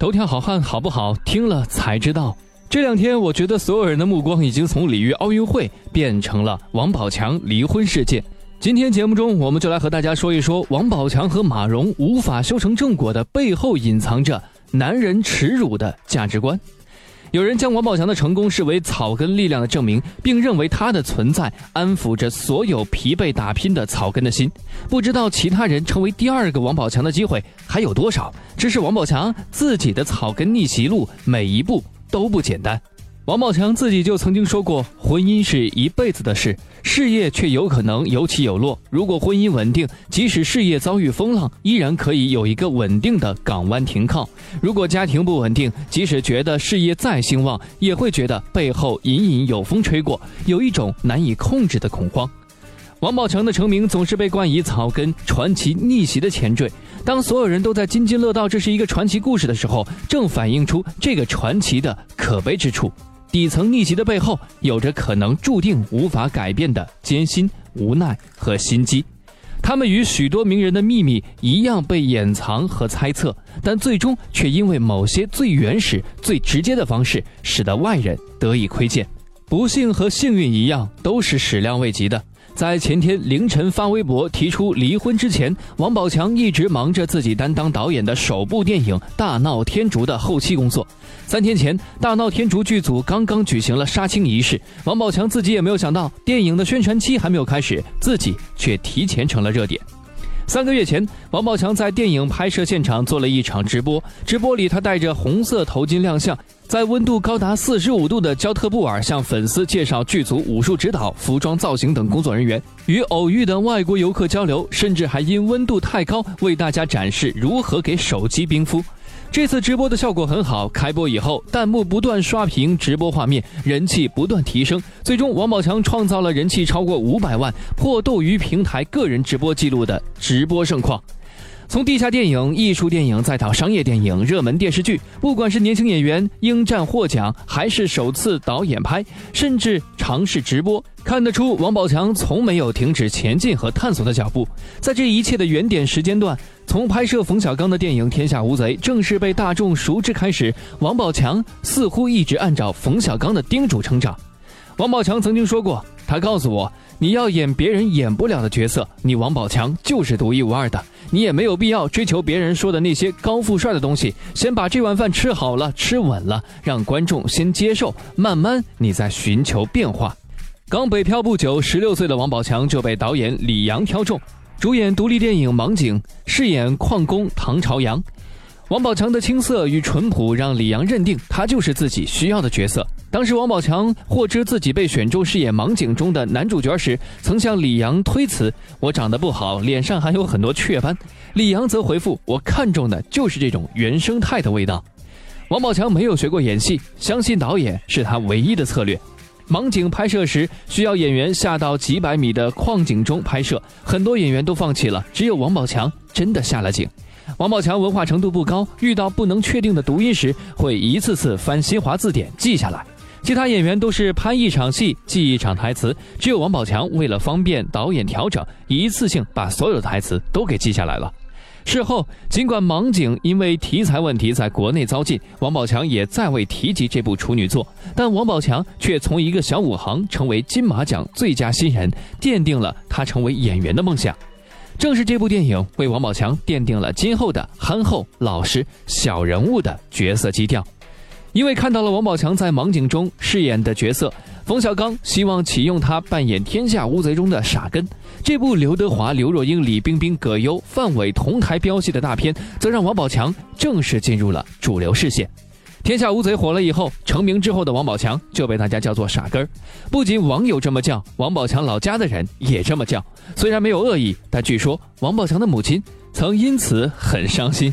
头条好汉好不好？听了才知道。这两天，我觉得所有人的目光已经从里约奥运会变成了王宝强离婚事件。今天节目中，我们就来和大家说一说王宝强和马蓉无法修成正果的背后隐藏着男人耻辱的价值观。有人将王宝强的成功视为草根力量的证明，并认为他的存在安抚着所有疲惫打拼的草根的心。不知道其他人成为第二个王宝强的机会还有多少？只是王宝强自己的草根逆袭路每一步都不简单。王宝强自己就曾经说过，婚姻是一辈子的事，事业却有可能有起有落。如果婚姻稳定，即使事业遭遇风浪，依然可以有一个稳定的港湾停靠；如果家庭不稳定，即使觉得事业再兴旺，也会觉得背后隐隐有风吹过，有一种难以控制的恐慌。王宝强的成名总是被冠以草根传奇逆袭的前缀。当所有人都在津津乐道这是一个传奇故事的时候，正反映出这个传奇的可悲之处。底层逆袭的背后，有着可能注定无法改变的艰辛、无奈和心机。他们与许多名人的秘密一样被掩藏和猜测，但最终却因为某些最原始、最直接的方式，使得外人得以窥见。不幸和幸运一样，都是始料未及的。在前天凌晨发微博提出离婚之前，王宝强一直忙着自己担当导演的首部电影《大闹天竺》的后期工作。三天前，《大闹天竺》剧组刚刚举行了杀青仪式，王宝强自己也没有想到，电影的宣传期还没有开始，自己却提前成了热点。三个月前，王宝强在电影拍摄现场做了一场直播。直播里，他戴着红色头巾亮相，在温度高达四十五度的焦特布尔向粉丝介绍剧组武术指导、服装造型等工作人员，与偶遇的外国游客交流，甚至还因温度太高为大家展示如何给手机冰敷。这次直播的效果很好，开播以后，弹幕不断刷屏，直播画面人气不断提升，最终王宝强创造了人气超过五百万、破斗鱼平台个人直播记录的直播盛况。从地下电影、艺术电影，再到商业电影、热门电视剧，不管是年轻演员应战获奖，还是首次导演拍，甚至尝试直播，看得出王宝强从没有停止前进和探索的脚步。在这一切的原点时间段，从拍摄冯小刚的电影《天下无贼》正式被大众熟知开始，王宝强似乎一直按照冯小刚的叮嘱成长。王宝强曾经说过，他告诉我。你要演别人演不了的角色，你王宝强就是独一无二的。你也没有必要追求别人说的那些高富帅的东西，先把这碗饭吃好了，吃稳了，让观众先接受，慢慢你再寻求变化。刚北漂不久，十六岁的王宝强就被导演李阳挑中，主演独立电影《盲井》，饰演矿工唐朝阳。王宝强的青涩与淳朴让李阳认定他就是自己需要的角色。当时王宝强获知自己被选中饰演《盲井》中的男主角时，曾向李阳推辞：“我长得不好，脸上还有很多雀斑。”李阳则回复：“我看中的就是这种原生态的味道。”王宝强没有学过演戏，相信导演是他唯一的策略。盲井拍摄时需要演员下到几百米的矿井中拍摄，很多演员都放弃了，只有王宝强真的下了井。王宝强文化程度不高，遇到不能确定的读音时，会一次次翻新华字典记下来。其他演员都是拍一场戏记一场台词，只有王宝强为了方便导演调整，一次性把所有的台词都给记下来了。事后，尽管《盲井》因为题材问题在国内遭禁，王宝强也再未提及这部处女作，但王宝强却从一个小武行成为金马奖最佳新人，奠定了他成为演员的梦想。正是这部电影为王宝强奠定了今后的憨厚、老实、小人物的角色基调。因为看到了王宝强在《盲井》中饰演的角色，冯小刚希望启用他扮演《天下无贼》中的傻根。这部刘德华、刘若英、李冰冰、葛优、范伟同台飙戏的大片，则让王宝强正式进入了主流视线。天下无贼火了以后，成名之后的王宝强就被大家叫做傻根儿。不仅网友这么叫，王宝强老家的人也这么叫。虽然没有恶意，但据说王宝强的母亲曾因此很伤心。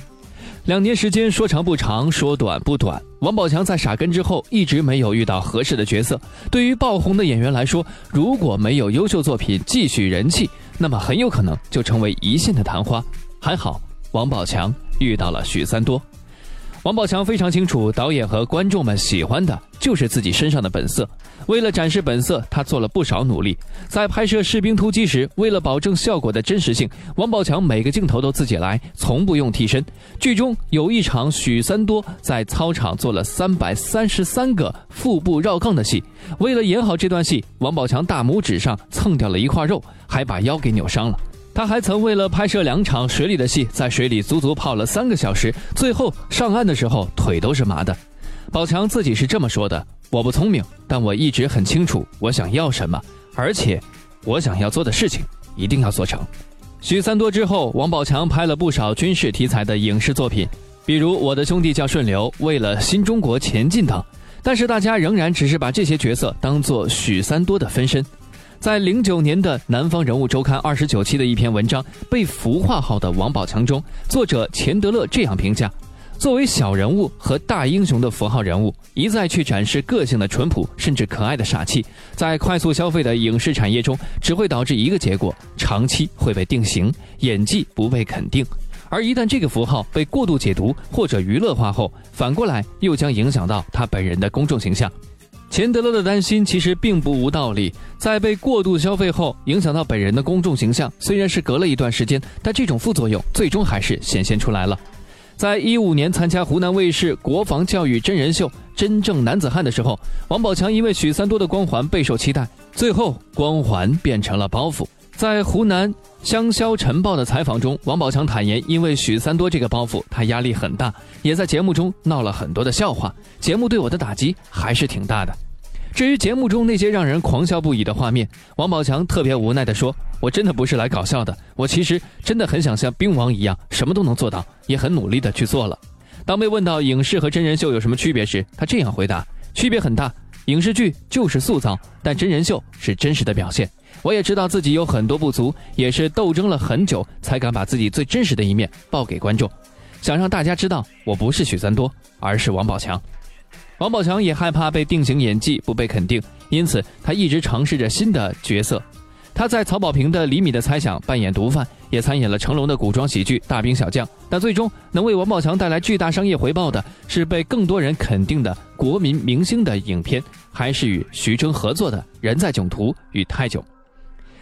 两年时间说长不长，说短不短。王宝强在傻根之后一直没有遇到合适的角色。对于爆红的演员来说，如果没有优秀作品继续人气，那么很有可能就成为一线的昙花。还好，王宝强遇到了许三多。王宝强非常清楚，导演和观众们喜欢的就是自己身上的本色。为了展示本色，他做了不少努力。在拍摄《士兵突击》时，为了保证效果的真实性，王宝强每个镜头都自己来，从不用替身。剧中有一场许三多在操场做了三百三十三个腹部绕杠的戏，为了演好这段戏，王宝强大拇指上蹭掉了一块肉，还把腰给扭伤了。他还曾为了拍摄两场水里的戏，在水里足足泡了三个小时，最后上岸的时候腿都是麻的。宝强自己是这么说的：“我不聪明，但我一直很清楚我想要什么，而且我想要做的事情一定要做成。”许三多之后，王宝强拍了不少军事题材的影视作品，比如《我的兄弟叫顺流》《为了新中国前进》等。但是大家仍然只是把这些角色当做许三多的分身。在零九年的《南方人物周刊》二十九期的一篇文章《被孵化号的王宝强》中，作者钱德勒这样评价：作为小人物和大英雄的符号人物，一再去展示个性的淳朴甚至可爱的傻气，在快速消费的影视产业中，只会导致一个结果：长期会被定型，演技不被肯定。而一旦这个符号被过度解读或者娱乐化后，反过来又将影响到他本人的公众形象。钱德勒的担心其实并不无道理，在被过度消费后影响到本人的公众形象，虽然是隔了一段时间，但这种副作用最终还是显现出来了。在一五年参加湖南卫视国防教育真人秀《真正男子汉》的时候，王宝强因为许三多的光环备受期待，最后光环变成了包袱。在湖南香消晨报的采访中，王宝强坦言，因为许三多这个包袱，他压力很大，也在节目中闹了很多的笑话。节目对我的打击还是挺大的。至于节目中那些让人狂笑不已的画面，王宝强特别无奈地说：“我真的不是来搞笑的，我其实真的很想像兵王一样，什么都能做到，也很努力地去做了。”当被问到影视和真人秀有什么区别时，他这样回答：“区别很大，影视剧就是塑造，但真人秀是真实的表现。”我也知道自己有很多不足，也是斗争了很久才敢把自己最真实的一面报给观众，想让大家知道我不是许三多，而是王宝强。王宝强也害怕被定型演技不被肯定，因此他一直尝试着新的角色。他在曹保平的《厘米的猜想》扮演毒贩，也参演了成龙的古装喜剧《大兵小将》。但最终能为王宝强带来巨大商业回报的是被更多人肯定的国民明星的影片，还是与徐峥合作的《人在囧途》与《泰囧》。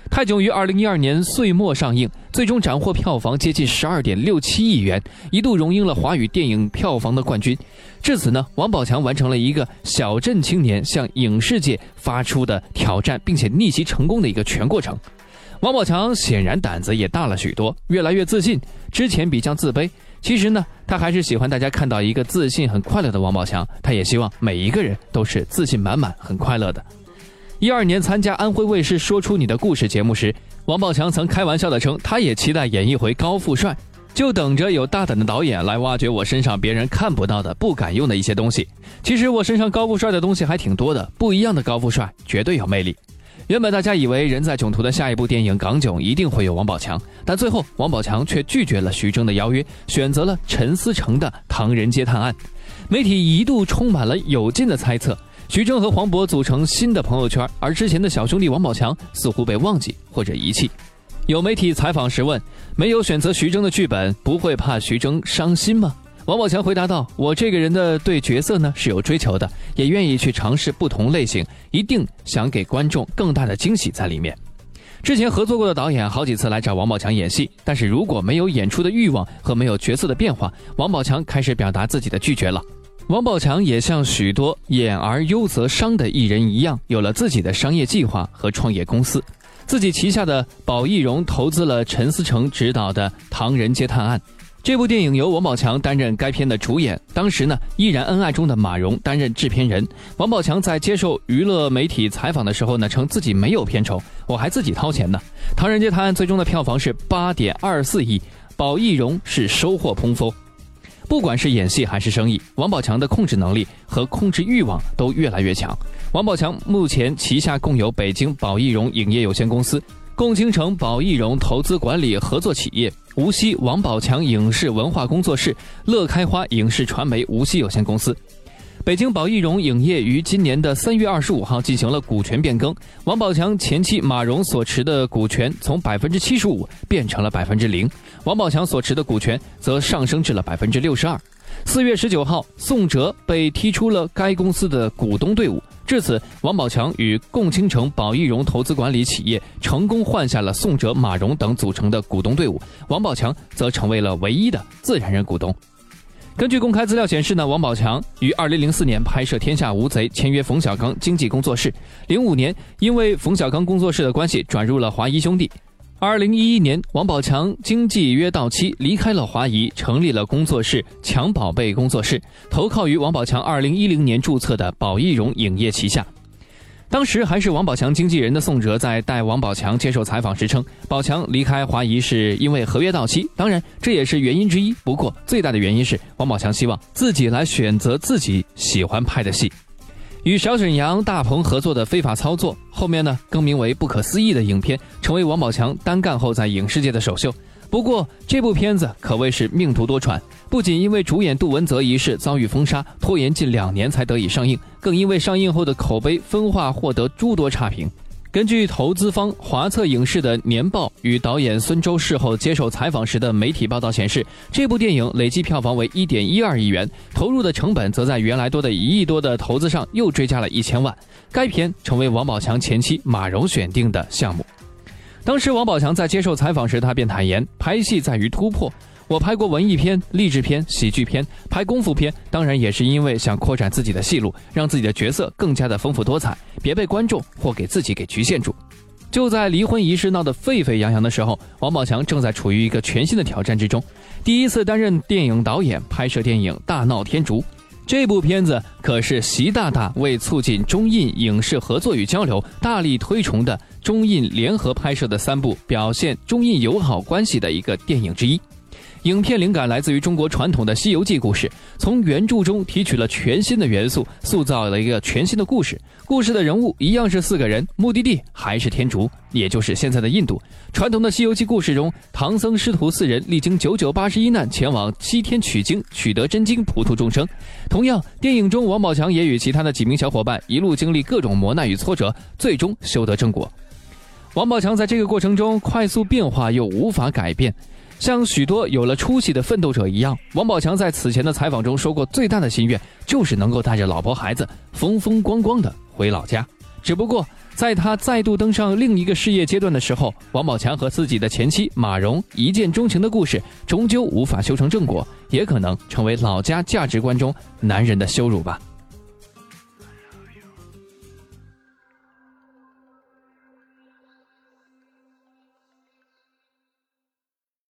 泰囧于二零一二年岁末上映，最终斩获票房接近十二点六七亿元，一度荣膺了华语电影票房的冠军。至此呢，王宝强完成了一个小镇青年向影视界发出的挑战，并且逆袭成功的一个全过程。王宝强显然胆子也大了许多，越来越自信。之前比较自卑，其实呢，他还是喜欢大家看到一个自信、很快乐的王宝强。他也希望每一个人都是自信满满、很快乐的。一二年参加安徽卫视《说出你的故事》节目时，王宝强曾开玩笑地称，他也期待演一回高富帅，就等着有大胆的导演来挖掘我身上别人看不到的、不敢用的一些东西。其实我身上高富帅的东西还挺多的，不一样的高富帅绝对有魅力。原本大家以为《人在囧途》的下一部电影《港囧》一定会有王宝强，但最后王宝强却拒绝了徐峥的邀约，选择了陈思诚的《唐人街探案》。媒体一度充满了有劲的猜测。徐峥和黄渤组成新的朋友圈，而之前的小兄弟王宝强似乎被忘记或者遗弃。有媒体采访时问：“没有选择徐峥的剧本，不会怕徐峥伤心吗？”王宝强回答道：“我这个人的对角色呢是有追求的，也愿意去尝试不同类型，一定想给观众更大的惊喜在里面。”之前合作过的导演好几次来找王宝强演戏，但是如果没有演出的欲望和没有角色的变化，王宝强开始表达自己的拒绝了。王宝强也像许多演而优则商的艺人一样，有了自己的商业计划和创业公司。自己旗下的宝艺荣投资了陈思诚执导的《唐人街探案》这部电影，由王宝强担任该片的主演。当时呢，依然恩爱中的马蓉担任制片人。王宝强在接受娱乐媒体采访的时候呢，称自己没有片酬，我还自己掏钱呢。《唐人街探案》最终的票房是八点二四亿，宝艺荣是收获颇丰。不管是演戏还是生意，王宝强的控制能力和控制欲望都越来越强。王宝强目前旗下共有北京宝艺荣影业有限公司、共青城宝艺荣投资管理合作企业、无锡王宝强影视文化工作室、乐开花影视传媒无锡有限公司。北京宝艺荣影业于今年的三月二十五号进行了股权变更，王宝强前妻马蓉所持的股权从百分之七十五变成了百分之零，王宝强所持的股权则上升至了百分之六十二。四月十九号，宋哲被踢出了该公司的股东队伍。至此，王宝强与共青城宝益融投资管理企业成功换下了宋哲、马蓉等组成的股东队伍，王宝强则成为了唯一的自然人股东。根据公开资料显示呢，王宝强于二零零四年拍摄《天下无贼》，签约冯小刚经纪工作室。零五年，因为冯小刚工作室的关系，转入了华谊兄弟。二零一一年，王宝强经纪约到期，离开了华谊，成立了工作室“强宝贝工作室”，投靠于王宝强二零一零年注册的宝益融影业旗下。当时还是王宝强经纪人的宋哲在带王宝强接受采访时称，宝强离开华谊是因为合约到期，当然这也是原因之一。不过最大的原因是王宝强希望自己来选择自己喜欢拍的戏。与小沈阳、大鹏合作的《非法操作》，后面呢更名为《不可思议》的影片，成为王宝强单干后在影视界的首秀。不过这部片子可谓是命途多舛，不仅因为主演杜文泽一事遭遇封杀，拖延近两年才得以上映，更因为上映后的口碑分化，获得诸多差评。根据投资方华策影视的年报与导演孙周事后接受采访时的媒体报道显示，这部电影累计票房为一点一二亿元，投入的成本则在原来多的一亿多的投资上又追加了一千万。该片成为王宝强前妻马蓉选定的项目。当时王宝强在接受采访时，他便坦言，拍戏在于突破。我拍过文艺片、励志片、喜剧片，拍功夫片，当然也是因为想扩展自己的戏路，让自己的角色更加的丰富多彩，别被观众或给自己给局限住。就在离婚仪式闹得沸沸扬扬的时候，王宝强正在处于一个全新的挑战之中，第一次担任电影导演，拍摄电影《大闹天竺》。这部片子可是习大大为促进中印影视合作与交流，大力推崇的中印联合拍摄的三部表现中印友好关系的一个电影之一。影片灵感来自于中国传统的《西游记》故事，从原著中提取了全新的元素，塑造了一个全新的故事。故事的人物一样是四个人，目的地还是天竺，也就是现在的印度。传统的《西游记》故事中，唐僧师徒四人历经九九八十一难，前往西天取经，取得真经，普度众生。同样，电影中王宝强也与其他的几名小伙伴一路经历各种磨难与挫折，最终修得正果。王宝强在这个过程中快速变化，又无法改变。像许多有了出息的奋斗者一样，王宝强在此前的采访中说过，最大的心愿就是能够带着老婆孩子风风光光的回老家。只不过，在他再度登上另一个事业阶段的时候，王宝强和自己的前妻马蓉一见钟情的故事，终究无法修成正果，也可能成为老家价值观中男人的羞辱吧。